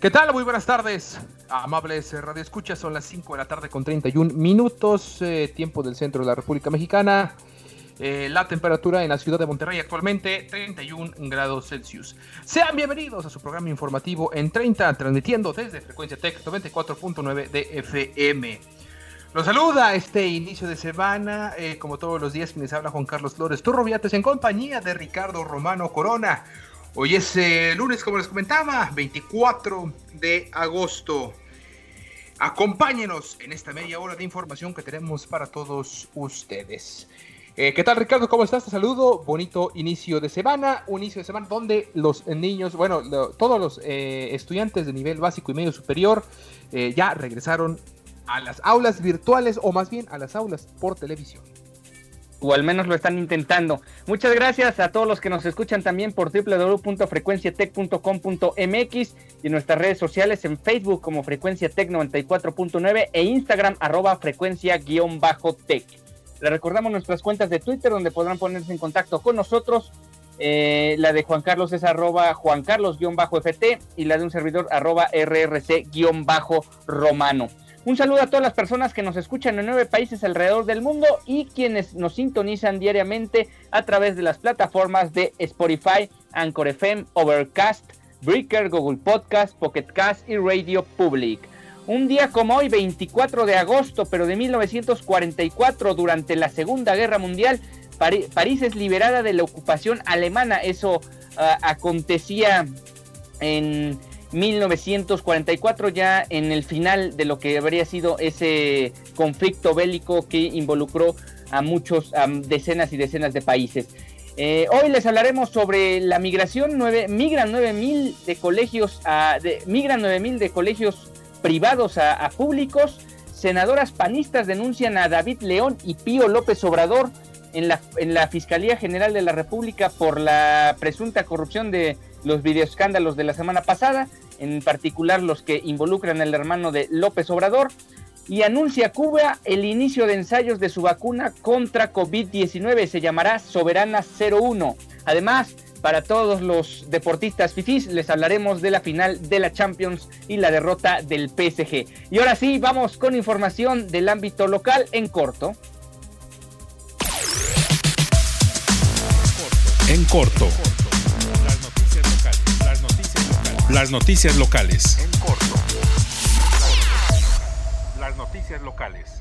¿Qué tal? Muy buenas tardes, amables radioescuchas. Son las 5 de la tarde con 31 minutos, eh, tiempo del centro de la República Mexicana. Eh, la temperatura en la ciudad de Monterrey actualmente 31 grados Celsius. Sean bienvenidos a su programa informativo en 30, transmitiendo desde Frecuencia Tech 94.9 de FM. Los saluda este inicio de semana, eh, como todos los días, quienes habla Juan Carlos Flores Turroviates en compañía de Ricardo Romano Corona. Hoy es eh, lunes, como les comentaba, 24 de agosto. Acompáñenos en esta media hora de información que tenemos para todos ustedes. Eh, ¿Qué tal, Ricardo? ¿Cómo estás? Te saludo. Bonito inicio de semana. Un inicio de semana donde los niños, bueno, todos los eh, estudiantes de nivel básico y medio superior ya regresaron a las aulas virtuales o más bien a las aulas por televisión. O al menos lo están intentando. Muchas gracias a todos los que nos escuchan también por www.frecuenciatech.com.mx y nuestras redes sociales en Facebook como Frecuencia Tech 94.9 e Instagram arroba frecuencia-tech. Les recordamos nuestras cuentas de Twitter donde podrán ponerse en contacto con nosotros. Eh, la de Juan Carlos es arroba Juan Carlos-FT y la de un servidor arroba RRC-Romano. Un saludo a todas las personas que nos escuchan en nueve países alrededor del mundo y quienes nos sintonizan diariamente a través de las plataformas de Spotify, Anchor FM, Overcast, Breaker, Google Podcast, Pocket Cast y Radio Public. Un día como hoy, 24 de agosto, pero de 1944, durante la Segunda Guerra Mundial, París es liberada de la ocupación alemana. Eso ah, acontecía en 1944 ya en el final de lo que habría sido ese conflicto bélico que involucró a muchos, a decenas y decenas de países. Eh, hoy les hablaremos sobre la migración, nueve, migran 9000 de colegios a, de, migran 9000 de colegios privados a, a públicos. Senadoras panistas denuncian a David León y Pío López Obrador en la, en la Fiscalía General de la República por la presunta corrupción de los videoescándalos de la semana pasada, en particular los que involucran al hermano de López Obrador, y anuncia Cuba el inicio de ensayos de su vacuna contra COVID-19, se llamará Soberana 01. Además, para todos los deportistas fifís, les hablaremos de la final de la Champions y la derrota del PSG. Y ahora sí, vamos con información del ámbito local en corto. En corto. Las noticias locales. En corto. Las noticias locales.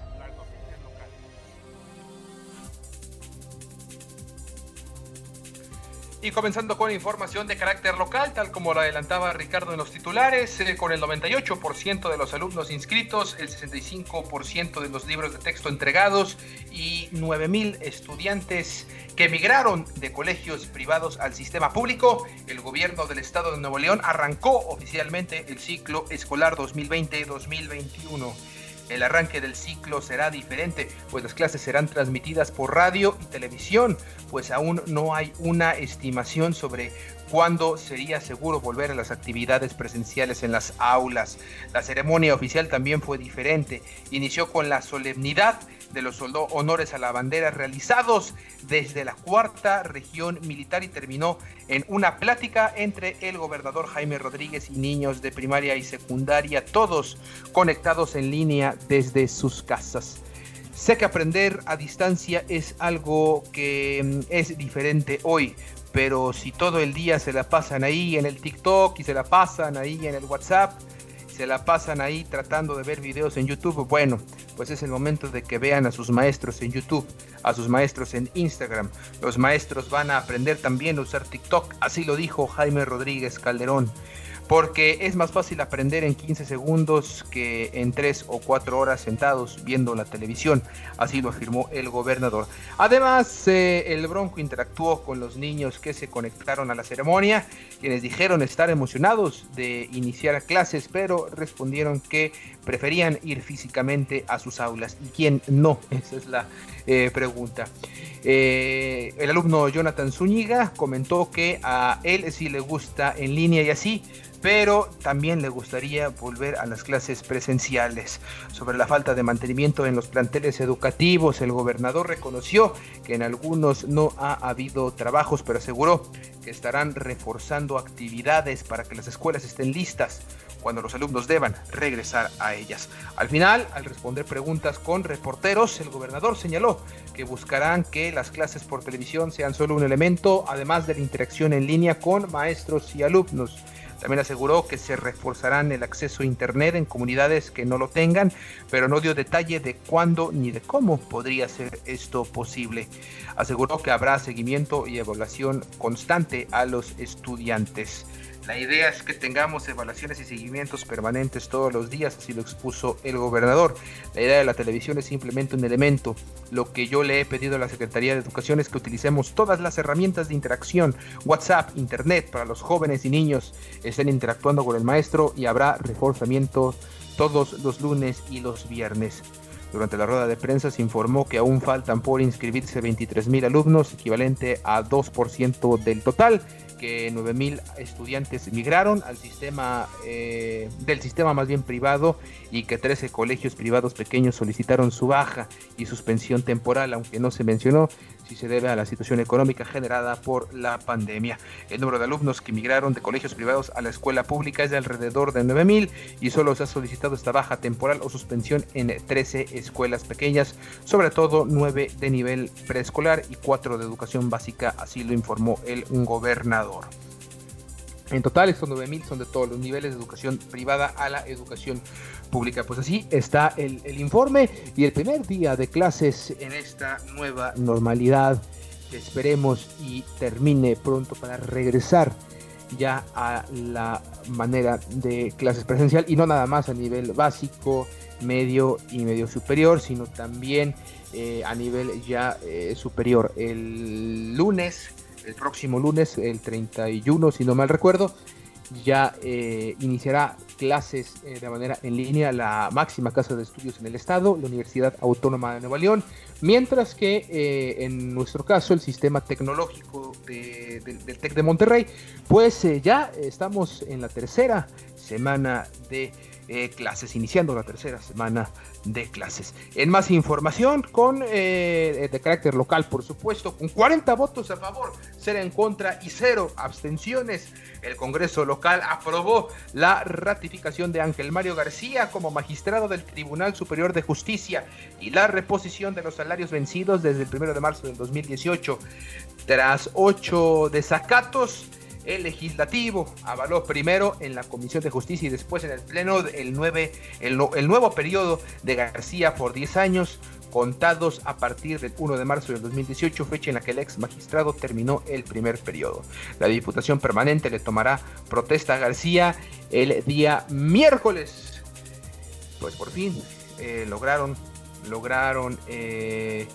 Y comenzando con información de carácter local, tal como lo adelantaba Ricardo en los titulares, eh, con el 98% de los alumnos inscritos, el 65% de los libros de texto entregados y 9.000 estudiantes que emigraron de colegios privados al sistema público, el gobierno del estado de Nuevo León arrancó oficialmente el ciclo escolar 2020-2021. El arranque del ciclo será diferente, pues las clases serán transmitidas por radio y televisión, pues aún no hay una estimación sobre cuándo sería seguro volver a las actividades presenciales en las aulas. La ceremonia oficial también fue diferente. Inició con la solemnidad de los honores a la bandera realizados desde la cuarta región militar y terminó en una plática entre el gobernador Jaime Rodríguez y niños de primaria y secundaria, todos conectados en línea desde sus casas. Sé que aprender a distancia es algo que mm, es diferente hoy, pero si todo el día se la pasan ahí en el TikTok y se la pasan ahí en el WhatsApp, se la pasan ahí tratando de ver videos en YouTube, bueno, pues es el momento de que vean a sus maestros en YouTube, a sus maestros en Instagram. Los maestros van a aprender también a usar TikTok, así lo dijo Jaime Rodríguez Calderón porque es más fácil aprender en 15 segundos que en 3 o 4 horas sentados viendo la televisión, así lo afirmó el gobernador. Además, eh, el Bronco interactuó con los niños que se conectaron a la ceremonia, quienes dijeron estar emocionados de iniciar clases, pero respondieron que preferían ir físicamente a sus aulas. ¿Y quién no? Esa es la eh, pregunta. Eh, el alumno Jonathan Zúñiga comentó que a él sí le gusta en línea y así pero también le gustaría volver a las clases presenciales. Sobre la falta de mantenimiento en los planteles educativos, el gobernador reconoció que en algunos no ha habido trabajos, pero aseguró que estarán reforzando actividades para que las escuelas estén listas cuando los alumnos deban regresar a ellas. Al final, al responder preguntas con reporteros, el gobernador señaló que buscarán que las clases por televisión sean solo un elemento, además de la interacción en línea con maestros y alumnos. También aseguró que se reforzarán el acceso a Internet en comunidades que no lo tengan, pero no dio detalle de cuándo ni de cómo podría ser esto posible. Aseguró que habrá seguimiento y evaluación constante a los estudiantes. La idea es que tengamos evaluaciones y seguimientos permanentes todos los días, así lo expuso el gobernador. La idea de la televisión es simplemente un elemento. Lo que yo le he pedido a la Secretaría de Educación es que utilicemos todas las herramientas de interacción, WhatsApp, Internet, para los jóvenes y niños estén interactuando con el maestro y habrá reforzamiento todos los lunes y los viernes. Durante la rueda de prensa se informó que aún faltan por inscribirse 23 mil alumnos, equivalente a 2% del total que 9.000 estudiantes migraron al sistema eh, del sistema más bien privado y que 13 colegios privados pequeños solicitaron su baja y suspensión temporal, aunque no se mencionó si se debe a la situación económica generada por la pandemia. El número de alumnos que migraron de colegios privados a la escuela pública es de alrededor de 9.000 y solo se ha solicitado esta baja temporal o suspensión en 13 escuelas pequeñas, sobre todo 9 de nivel preescolar y 4 de educación básica, así lo informó el gobernador. En total, estos 9.000 son de todos los niveles de educación privada a la educación pública. Pues así está el, informe y el primer día de clases en esta nueva normalidad que esperemos y termine pronto para regresar ya a la manera de clases presencial y no nada más a nivel básico, medio y medio superior, sino también eh, a nivel ya eh, superior. El lunes, el próximo lunes, el 31, si no mal recuerdo, ya eh, iniciará clases eh, de manera en línea la máxima casa de estudios en el estado, la Universidad Autónoma de Nueva León, mientras que eh, en nuestro caso el sistema tecnológico del TEC de Monterrey, pues ya estamos en la tercera semana de clases, iniciando la tercera semana de clases. En más información, con eh, de carácter local, por supuesto, con 40 votos a favor, 0 en contra y 0 abstenciones, el Congreso local aprobó la ratificación de Ángel Mario García como magistrado del Tribunal Superior de Justicia y la reposición de los salarios vencidos desde el 1 de marzo del 2018. Tras ocho desacatos, el legislativo avaló primero en la Comisión de Justicia y después en el Pleno el, el, nuevo periodo de García por 10 años contados a partir del 1 de marzo del 2018, fecha en la que el ex magistrado terminó el primer periodo. La Diputación Permanente le tomará protesta a García el día miércoles. Pues por fin eh, lograron, lograron eh,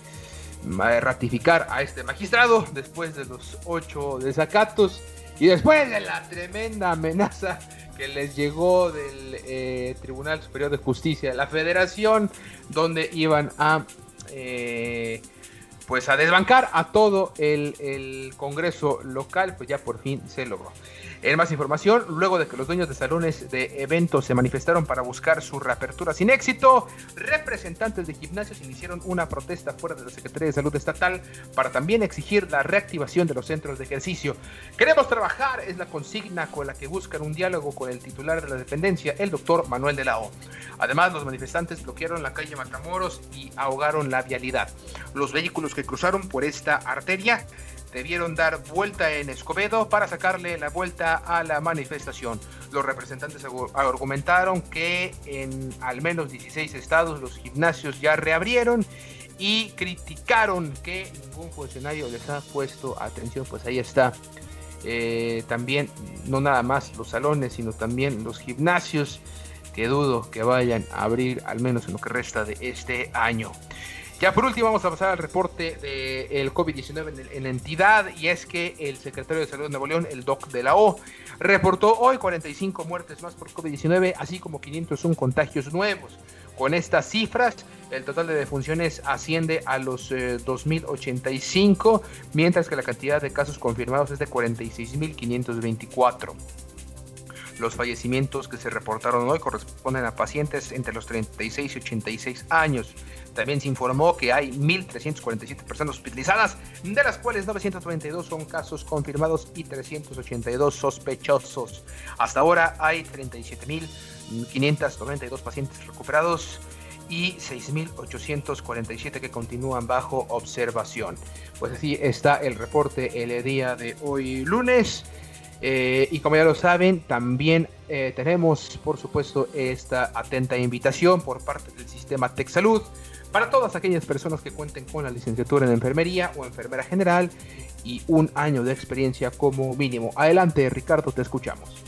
ratificar a este magistrado después de los ocho desacatos y después de la tremenda amenaza que les llegó del eh, Tribunal Superior de Justicia de la Federación, donde iban a eh, pues a desbancar a todo el, el Congreso local, pues ya por fin se logró. En más información, luego de que los dueños de salones de eventos se manifestaron para buscar su reapertura sin éxito, representantes de gimnasios iniciaron una protesta fuera de la Secretaría de Salud Estatal para también exigir la reactivación de los centros de ejercicio. Queremos trabajar, es la consigna con la que buscan un diálogo con el titular de la dependencia, el doctor Manuel de la. Además, los manifestantes bloquearon la calle Matamoros y ahogaron la vialidad. Los vehículos que cruzaron por esta arteria debieron dar vuelta en Escobedo para sacarle la vuelta a la manifestación. Los representantes argumentaron que en al menos 16 estados los gimnasios ya reabrieron y criticaron que ningún funcionario les ha puesto atención. Pues ahí está. Eh, también, no nada más los salones, sino también los gimnasios, que dudo que vayan a abrir al menos en lo que resta de este año. Ya por último vamos a pasar al reporte del COVID-19 en, la entidad y es que el secretario de Salud de Nuevo León, el DOC de la O, reportó hoy 45 muertes más por COVID-19, así como 501 contagios nuevos. Con estas cifras, el total de defunciones asciende a los 2.085, eh, mientras que la cantidad de casos confirmados es de 46.524. Los fallecimientos que se reportaron hoy corresponden a pacientes entre los 36 y 86 años. También se informó que hay 1.347 personas hospitalizadas, de las cuales 992 son casos confirmados y 382 sospechosos. Hasta ahora hay 37.592 pacientes recuperados y 6.847 que continúan bajo observación. Pues así está el reporte el día de hoy lunes. Eh, y como ya lo saben, también eh, tenemos, por supuesto, esta atenta invitación por parte del sistema TechSalud para todas aquellas personas que cuenten con la licenciatura en enfermería o enfermera general y un año de experiencia como mínimo. Adelante, Ricardo, te escuchamos.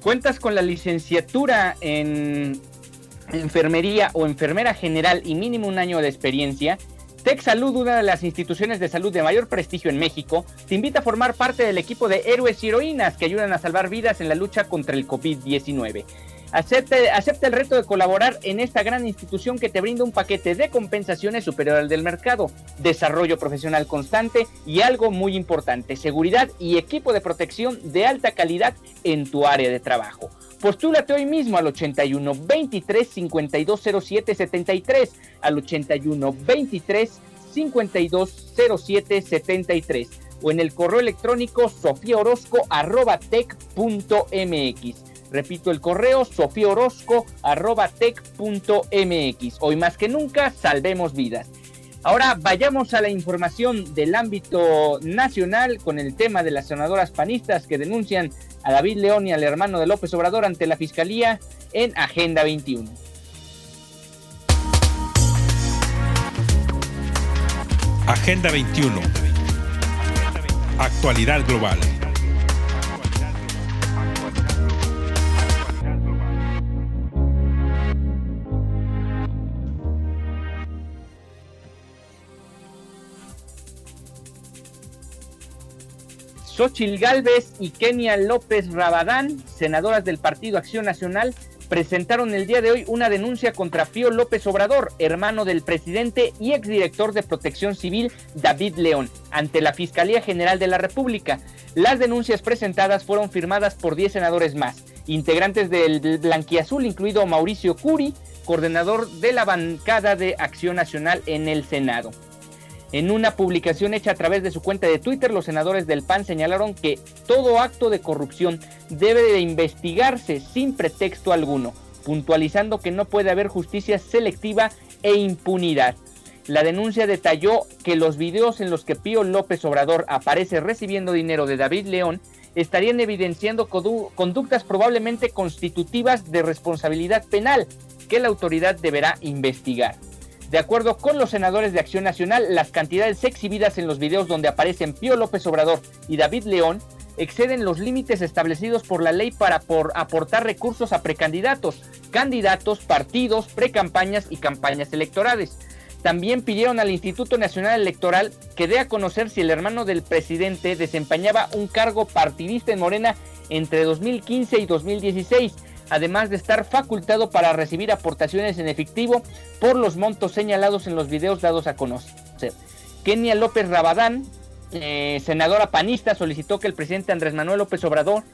¿Cuentas con la licenciatura en enfermería o enfermera general y mínimo un año de experiencia? Tech Salud, una de las instituciones de salud de mayor prestigio en México, te invita a formar parte del equipo de héroes y heroínas que ayudan a salvar vidas en la lucha contra el COVID-19. Acepta, acepta, el reto de colaborar en esta gran institución que te brinda un paquete de compensaciones superior al del mercado, desarrollo profesional constante y algo muy importante, seguridad y equipo de protección de alta calidad en tu área de trabajo. Postúlate hoy mismo al 81 23 52 07 73, al 81 23 52 07 73 o en el correo electrónico sofiaorosco.tech.mx. Repito el correo sofiaorosco.tech.mx. Hoy más que nunca, salvemos vidas. Ahora vayamos a la información del ámbito nacional con el tema de las senadoras panistas que denuncian a David León y al hermano de López Obrador ante la Fiscalía en Agenda 21. Agenda 21. Actualidad global. Xochil Gálvez y Kenia López Rabadán, senadoras del Partido Acción Nacional, presentaron el día de hoy una denuncia contra Pío López Obrador, hermano del presidente y exdirector de Protección Civil David León, ante la Fiscalía General de la República. Las denuncias presentadas fueron firmadas por 10 senadores más, integrantes del Blanquiazul, incluido Mauricio Curi, coordinador de la bancada de Acción Nacional en el Senado. En una publicación hecha a través de su cuenta de Twitter, los senadores del PAN señalaron que todo acto de corrupción debe de investigarse sin pretexto alguno, puntualizando que no puede haber justicia selectiva e impunidad. La denuncia detalló que los videos en los que Pío López Obrador aparece recibiendo dinero de David León estarían evidenciando conductas probablemente constitutivas de responsabilidad penal que la autoridad deberá investigar. De acuerdo con los senadores de Acción Nacional, las cantidades exhibidas en los videos donde aparecen Pío López Obrador y David León exceden los límites establecidos por la ley para aportar recursos a precandidatos, candidatos, partidos, precampañas y campañas electorales. También pidieron al Instituto Nacional Electoral que dé a conocer si el hermano del presidente desempeñaba un cargo partidista en Morena entre 2015 y 2016 además de estar facultado para recibir aportaciones en efectivo por los montos señalados en los videos dados a conocer. Kenia López Rabadán, eh, senadora panista, solicitó que el presidente Andrés Manuel López Obrador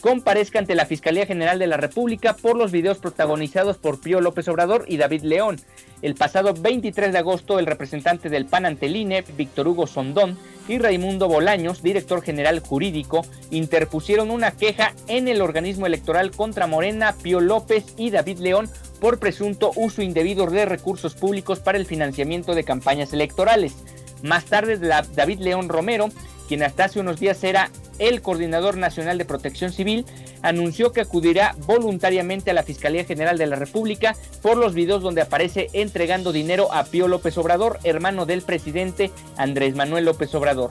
comparezca ante la Fiscalía General de la República por los videos protagonizados por Pío López Obrador y David León. El pasado 23 de agosto, el representante del PAN ante INE, Víctor Hugo Sondón, y Raimundo Bolaños, director general jurídico, interpusieron una queja en el organismo electoral contra Morena, Pío López y David León por presunto uso indebido de recursos públicos para el financiamiento de campañas electorales. Más tarde, David León Romero, quien hasta hace unos días era el coordinador nacional de protección civil, anunció que acudirá voluntariamente a la Fiscalía General de la República por los videos donde aparece entregando dinero a Pío López Obrador, hermano del presidente Andrés Manuel López Obrador.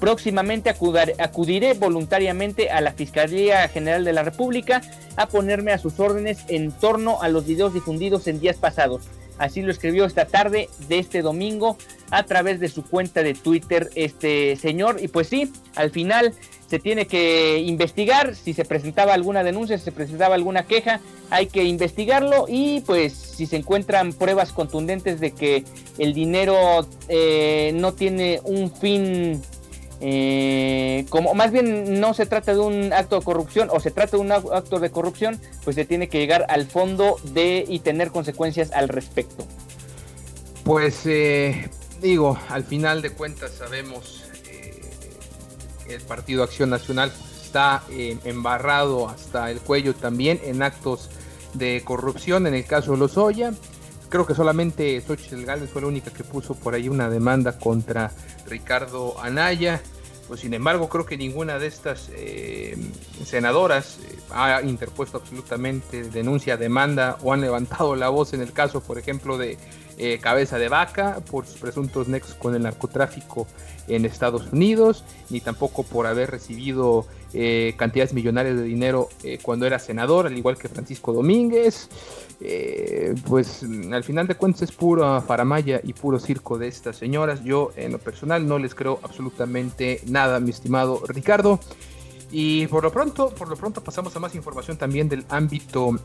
Próximamente acudiré voluntariamente a la Fiscalía General de la República a ponerme a sus órdenes en torno a los videos difundidos en días pasados. Así lo escribió esta tarde de este domingo a través de su cuenta de Twitter este señor. Y pues sí, al final se tiene que investigar si se presentaba alguna denuncia, si se presentaba alguna queja, hay que investigarlo y pues si se encuentran pruebas contundentes de que el dinero eh, no tiene un fin eh, como más bien no se trata de un acto de corrupción o se trata de un acto de corrupción, pues se tiene que llegar al fondo de y tener consecuencias al respecto. Pues eh, digo, al final de cuentas sabemos eh, el Partido Acción Nacional está embarrado hasta el cuello también en actos de corrupción, en el caso de Lozoya. Creo que solamente Xochitl Gálvez fue la única que puso por ahí una demanda contra Ricardo Anaya. Pues sin embargo, creo que ninguna de estas eh, senadoras eh, ha interpuesto absolutamente denuncia, demanda o han levantado la voz en el caso, por ejemplo, de eh, Cabeza de Vaca por sus presuntos nexos con el narcotráfico en Estados Unidos, ni tampoco por haber recibido cantidades millonarias de dinero cuando era senador, al igual que Francisco Domínguez. Eh, pues al final de cuentas es pura faramaya y puro circo de estas señoras. Yo en lo personal no les creo absolutamente nada, mi estimado Ricardo. Y por lo pronto, por lo pronto pasamos a más información también del ámbito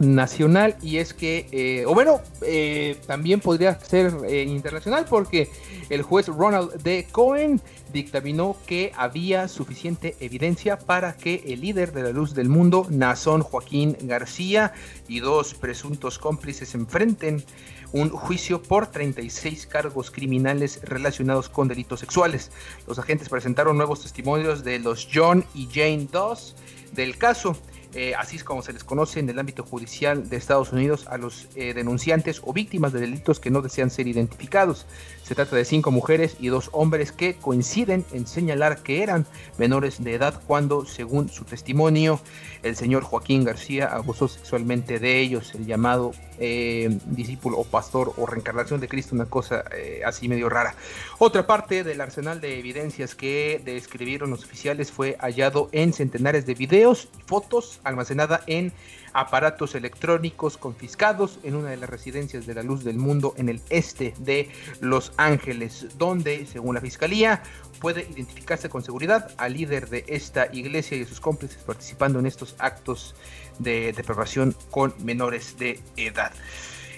nacional y es que, eh, o bueno, eh, también podría ser eh, internacional porque el juez Ronald D. Cohen dictaminó que había suficiente evidencia para que el líder de la luz del mundo, Nazón Joaquín García, y dos presuntos cómplices enfrenten un juicio por 36 cargos criminales relacionados con delitos sexuales. Los agentes presentaron nuevos testimonios de los John y Jane Doss del caso eh, así es como se les conoce en el ámbito judicial de Estados Unidos a los eh, denunciantes o víctimas de delitos que no desean ser identificados. Se trata de cinco mujeres y dos hombres que coinciden en señalar que eran menores de edad cuando, según su testimonio, el señor Joaquín García abusó sexualmente de ellos, el llamado eh, discípulo o pastor o reencarnación de Cristo, una cosa así medio rara. Otra parte del arsenal de evidencias que describieron los oficiales fue hallado en centenares de videos y fotos almacenada en aparatos electrónicos confiscados en una de las residencias de la luz del mundo en el este de Los Ángeles, donde, según la fiscalía, puede identificarse con seguridad al líder de esta iglesia y sus cómplices participando en estos actos de depravación con menores de edad.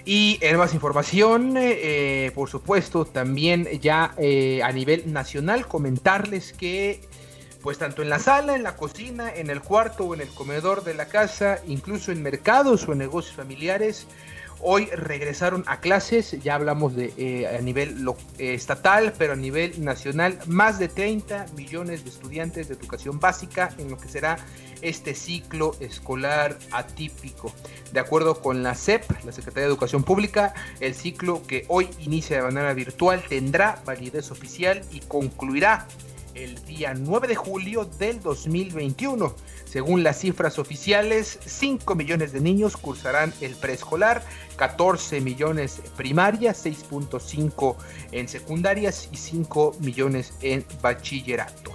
Y en más información, eh, por supuesto, también ya eh, a nivel nacional, comentarles que pues tanto en la sala, en la cocina, en el cuarto o en el comedor de la casa, incluso en mercados o en negocios familiares, hoy regresaron a clases, ya hablamos de eh, a nivel eh, estatal, pero a nivel nacional, más de 30 millones de estudiantes de educación básica en lo que será este ciclo escolar atípico. De acuerdo con la SEP, la Secretaría de Educación Pública, el ciclo que hoy inicia de manera virtual tendrá validez oficial y concluirá el día 9 de julio del 2021. Según las cifras oficiales, 5 millones de niños cursarán el preescolar, 14 millones primaria, 6.5 en secundarias y 5 millones en bachillerato.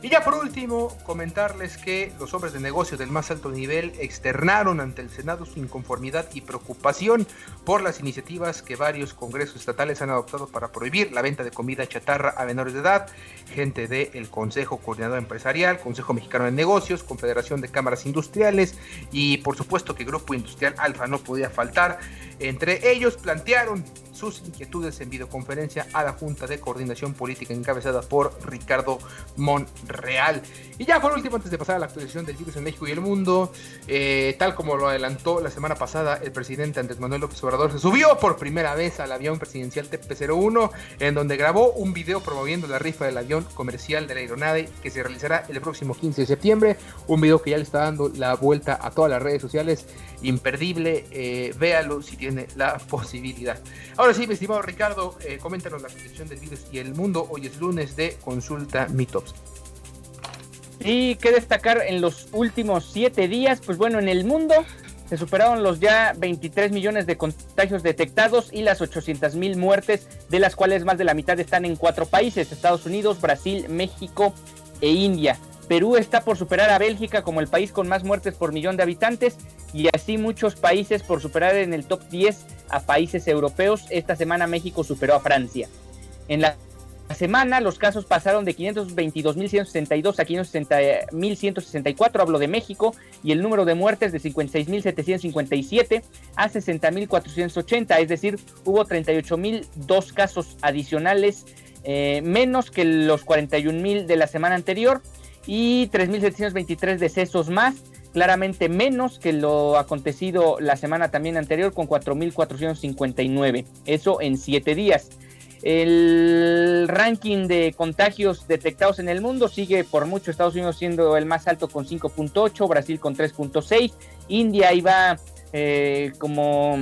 Y ya por último, comentarles que los hombres de negocio del más alto nivel externaron ante el Senado su inconformidad y preocupación por las iniciativas que varios congresos estatales han adoptado para prohibir la venta de comida chatarra a menores de edad. Gente del Consejo Coordinador Empresarial, Consejo Mexicano de Negocios, Confederación de Cámaras Industriales y por supuesto que Grupo Industrial Alfa no podía faltar. Entre ellos plantearon sus inquietudes en videoconferencia a la Junta de Coordinación Política encabezada por Ricardo Monreal. Real. Y ya por último, antes de pasar a la actualización del virus en México y el mundo, eh, tal como lo adelantó la semana pasada el presidente Andrés Manuel López Obrador, se subió por primera vez al avión presidencial TP-01, en donde grabó un video promoviendo la rifa del avión comercial de la aeronave que se realizará el próximo 15 de septiembre. Un video que ya le está dando la vuelta a todas las redes sociales. Imperdible, eh, véalo si tiene la posibilidad. Ahora sí, mi estimado Ricardo, eh, coméntanos la actualización del virus y el mundo. Hoy es lunes de Consulta Mitops. Y que destacar en los últimos siete días, pues bueno, en el mundo se superaron los ya 23 millones de contagios detectados y las 800 mil muertes, de las cuales más de la mitad están en cuatro países, Estados Unidos, Brasil, México e India. Perú está por superar a Bélgica como el país con más muertes por millón de habitantes y así muchos países por superar en el top 10 a países europeos. Esta semana México superó a Francia. En la semana los casos pasaron de 522.162 a 560.164, hablo de México, y el número de muertes de 56.757 a 60.480, es decir, hubo 38.002 casos adicionales, eh, menos que los 41.000 de la semana anterior, y 3.723 decesos más, claramente menos que lo acontecido la semana también anterior con 4.459, eso en 7 días. El ranking de contagios detectados en el mundo sigue por mucho Estados Unidos siendo el más alto con 5.8, Brasil con 3.6, India iba eh, como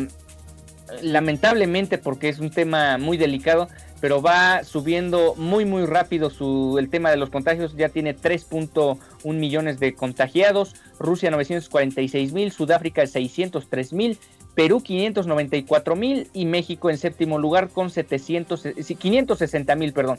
lamentablemente porque es un tema muy delicado, pero va subiendo muy muy rápido su, el tema de los contagios, ya tiene 3.1 millones de contagiados, Rusia 946 mil, Sudáfrica 603 mil, Perú 594 mil y México en séptimo lugar con 700, 560 mil, perdón.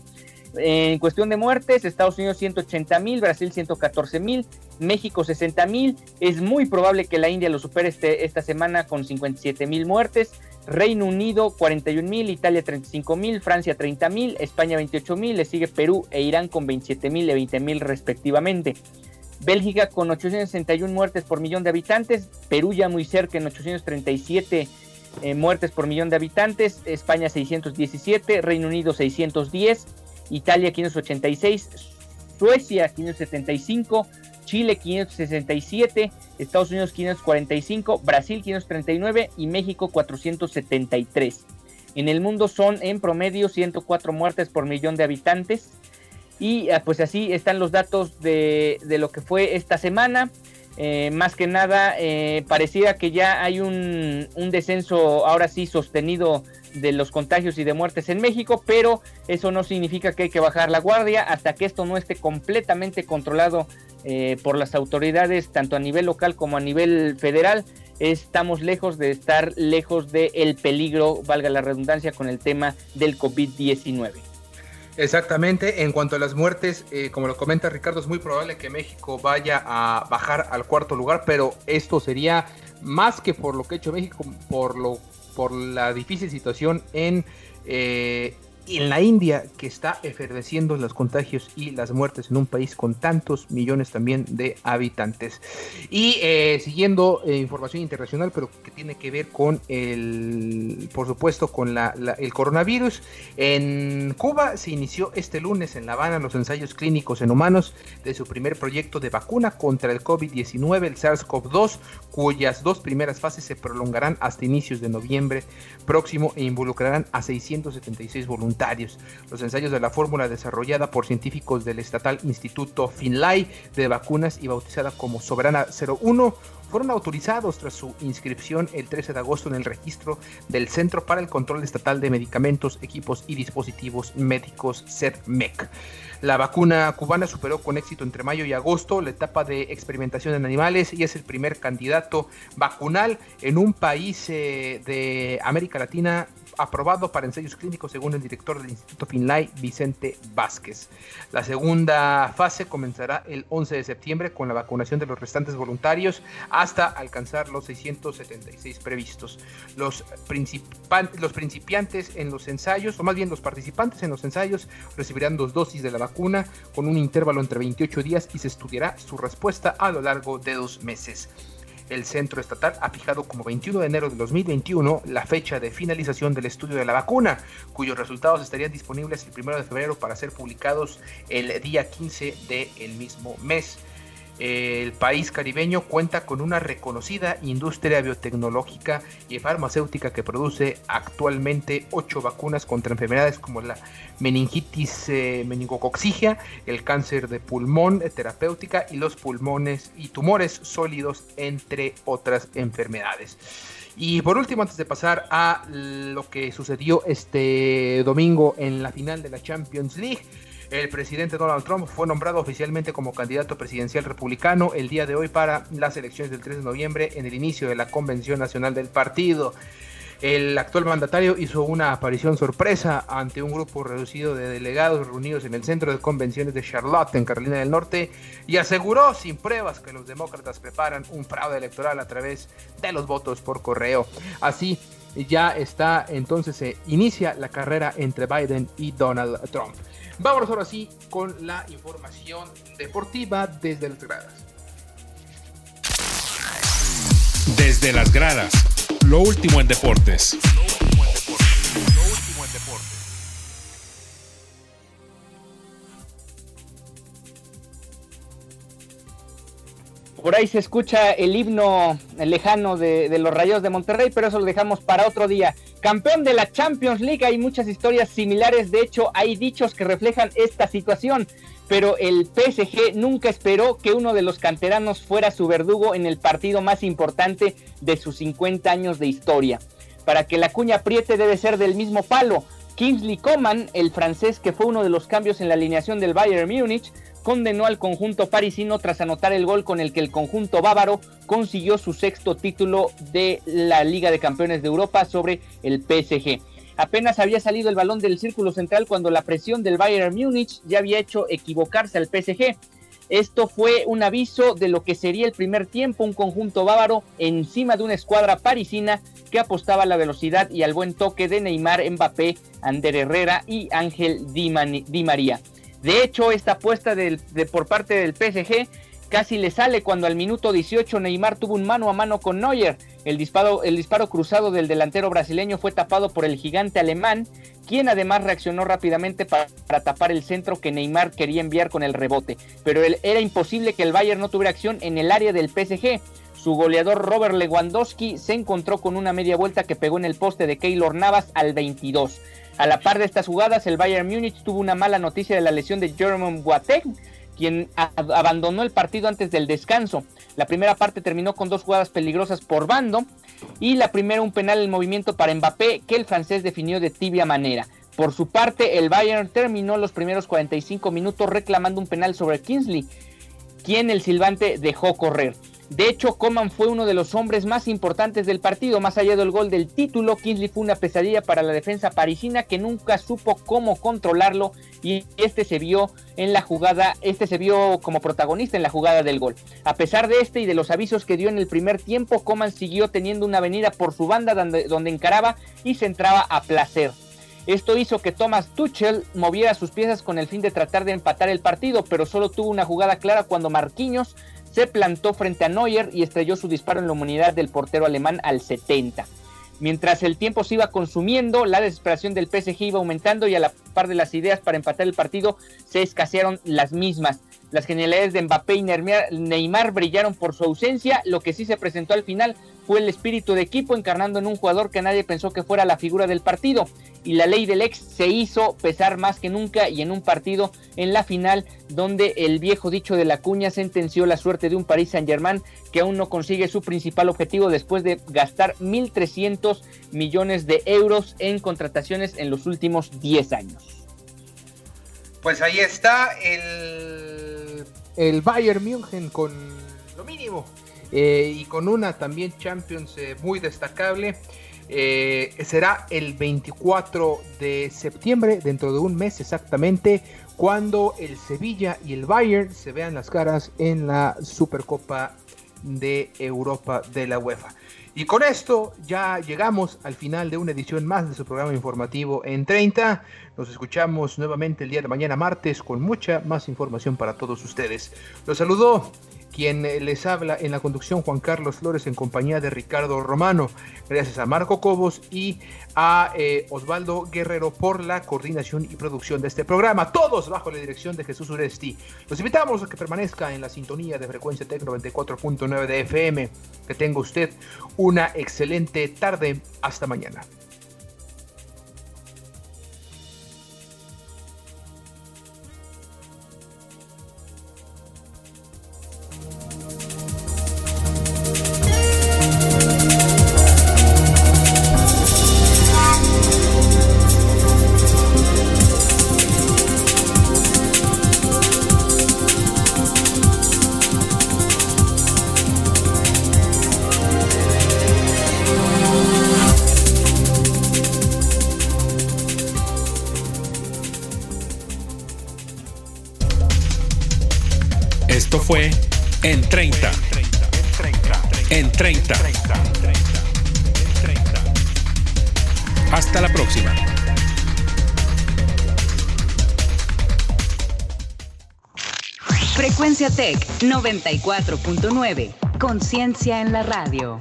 En cuestión de muertes, Estados Unidos 180 mil, Brasil 114 mil, México 60 mil. Es muy probable que la India lo supere este, esta semana con 57 mil muertes. Reino Unido 41 mil, Italia 35 mil, Francia 30 mil, España 28 mil, le sigue Perú e Irán con 27 mil y 20 mil respectivamente. Bélgica con 861 muertes por millón de habitantes, Perú ya muy cerca en 837 eh, muertes por millón de habitantes, España 617, Reino Unido 610, Italia 586, Suecia 575, Chile 567, Estados Unidos 545, Brasil 539 y México 473. En el mundo son en promedio 104 muertes por millón de habitantes. Y ah, pues así están los datos de, lo que fue esta semana. Eh, más que nada, eh, parecía que ya hay un, un, descenso ahora sí sostenido de los contagios y de muertes en México, pero eso no significa que hay que bajar la guardia hasta que esto no esté completamente controlado eh, por las autoridades, tanto a nivel local como a nivel federal. Estamos lejos de estar lejos del peligro, valga la redundancia, con el tema del COVID-19. Exactamente, en cuanto a las muertes, eh, como lo comenta Ricardo, es muy probable que México vaya a bajar al cuarto lugar, pero esto sería más que por lo que ha hecho México, por, lo, por la difícil situación en eh, en la India, que está eferveciendo los contagios y las muertes en un país con tantos millones también de habitantes. Y eh, siguiendo eh, información internacional, pero que tiene que ver con el, por supuesto, con el coronavirus. En Cuba se inició este lunes en La Habana los ensayos clínicos en humanos de su primer proyecto de vacuna contra el COVID-19, el SARS-CoV-2, cuyas dos primeras fases se prolongarán hasta inicios de noviembre próximo e involucrarán a 676 voluntarios los ensayos de la fórmula desarrollada por científicos del estatal Instituto Finlay de Vacunas y bautizada como Soberana 01 fueron autorizados tras su inscripción el 13 de agosto en el registro del Centro para el Control Estatal de Medicamentos, Equipos y Dispositivos Médicos, CERMEC. La vacuna cubana superó con éxito entre mayo y agosto la etapa de experimentación en animales y es el primer candidato vacunal en un país eh, de América Latina aprobado para ensayos clínicos según el director del Instituto Finlay, Vicente Vázquez. La segunda fase comenzará el 11 de septiembre con la vacunación de los restantes voluntarios hasta alcanzar los 676 previstos. Los, los principiantes en los ensayos, o más bien los participantes en los ensayos, recibirán dos dosis de la vacuna con un intervalo entre 28 días y se estudiará su respuesta a lo largo de dos meses. El centro estatal ha fijado como 21 de enero de 2021 la fecha de finalización del estudio de la vacuna, cuyos resultados estarían disponibles el 1 de febrero para ser publicados el día 15 del mismo mes el país caribeño cuenta con una reconocida industria biotecnológica y farmacéutica que produce actualmente ocho vacunas contra enfermedades como la meningitis eh, meningocoxigia, el cáncer de pulmón terapéutica y los pulmones y tumores sólidos, entre otras enfermedades. Y por último, antes de pasar a lo que sucedió este domingo en la final de la Champions League, el presidente Donald Trump fue nombrado oficialmente como candidato presidencial republicano el día de hoy para las elecciones del 3 de noviembre en el inicio de la convención nacional del partido. El actual mandatario hizo una aparición sorpresa ante un grupo reducido de delegados reunidos en el centro de convenciones de Charlotte, en Carolina del Norte, y aseguró sin pruebas que los demócratas preparan un fraude electoral a través de los votos por correo. Así, ya está, entonces se inicia la carrera entre Biden y Donald Trump. Vámonos ahora sí con la información deportiva desde las gradas. Desde las gradas, lo último en deportes. Lo último en deportes. Lo último en deportes. Por ahí se escucha el himno lejano de, los Rayos de Monterrey, pero eso lo dejamos para otro día. Campeón de la Champions League, hay muchas historias similares, de hecho hay dichos que reflejan esta situación, pero el PSG nunca esperó que uno de los canteranos fuera su verdugo en el partido más importante de sus 50 años de historia. Para que la cuña apriete debe ser del mismo palo. Kingsley Coman, el francés que fue uno de los cambios en la alineación del Bayern Múnich, condenó al conjunto parisino tras anotar el gol con el que el conjunto bávaro consiguió su sexto título de la Liga de Campeones de Europa sobre el PSG. Apenas había salido el balón del círculo central cuando la presión del Bayern Múnich ya había hecho equivocarse al PSG. Esto fue un aviso de lo que sería el primer tiempo, un conjunto bávaro encima de una escuadra parisina que apostaba a la velocidad y al buen toque de Neymar, Mbappé, Ander Herrera y Ángel Di María. De hecho, esta apuesta de, por parte del PSG casi le sale cuando al minuto 18 Neymar tuvo un mano a mano con Neuer. El disparo, el disparo cruzado del delantero brasileño fue tapado por el gigante alemán, quien además reaccionó rápidamente para, tapar el centro que Neymar quería enviar con el rebote. Pero era imposible que el Bayern no tuviera acción en el área del PSG. Su goleador Robert Lewandowski se encontró con una media vuelta que pegó en el poste de Keylor Navas al 22. A la par de estas jugadas, el Bayern Múnich tuvo una mala noticia de la lesión de Jerome Boateng, quien abandonó el partido antes del descanso. La primera parte terminó con dos jugadas peligrosas por bando y la primera un penal en movimiento para Mbappé que el francés definió de tibia manera. Por su parte, el Bayern terminó los primeros 45 minutos reclamando un penal sobre Kingsley, quien el silbante dejó correr. De hecho, Coman fue uno de los hombres más importantes del partido, más allá del gol del título. Kingsley fue una pesadilla para la defensa parisina que nunca supo cómo controlarlo y este se vio en la jugada, este se vio como protagonista en la jugada del gol. A pesar de este y de los avisos que dio en el primer tiempo, Coman siguió teniendo una avenida por su banda donde, donde encaraba y se entraba a placer. Esto hizo que Thomas Tuchel moviera sus piezas con el fin de tratar de empatar el partido, pero solo tuvo una jugada clara cuando Marquinhos se plantó frente a Neuer y estrelló su disparo en la humanidad del portero alemán al 70. Mientras el tiempo se iba consumiendo, la desesperación del PSG iba aumentando y a la par de las ideas para empatar el partido se escasearon las mismas. Las genialidades de Mbappé y Neymar brillaron por su ausencia, lo que sí se presentó al final fue el espíritu de equipo encarnando en un jugador que nadie pensó que fuera la figura del partido. Y la ley del ex se hizo pesar más que nunca y en un partido en la final donde el viejo dicho de la cuña sentenció la suerte de un Paris Saint Germain que aún no consigue su principal objetivo después de gastar 1.300 millones de euros en contrataciones en los últimos 10 años. Pues ahí está el, el Bayern München con lo mínimo eh, y con una también Champions eh, muy destacable. Eh, será el 24 de septiembre, dentro de un mes exactamente, cuando el Sevilla y el Bayern se vean las caras en la Supercopa de Europa de la UEFA. Y con esto ya llegamos al final de una edición más de su programa informativo en 30. Nos escuchamos nuevamente el día de mañana martes con mucha más información para todos ustedes. Los saludó quien eh, les habla en la conducción Juan Carlos Flores en compañía de Ricardo Romano. Gracias a Marco Cobos y a eh, Osvaldo Guerrero por la coordinación y producción de este programa. Todos bajo la dirección de Jesús Uresti. Los invitamos a que permanezca en la sintonía de frecuencia Tec 94.9 de FM. Que tenga usted una excelente tarde. Hasta mañana. Tech 94.9. Conciencia en la radio.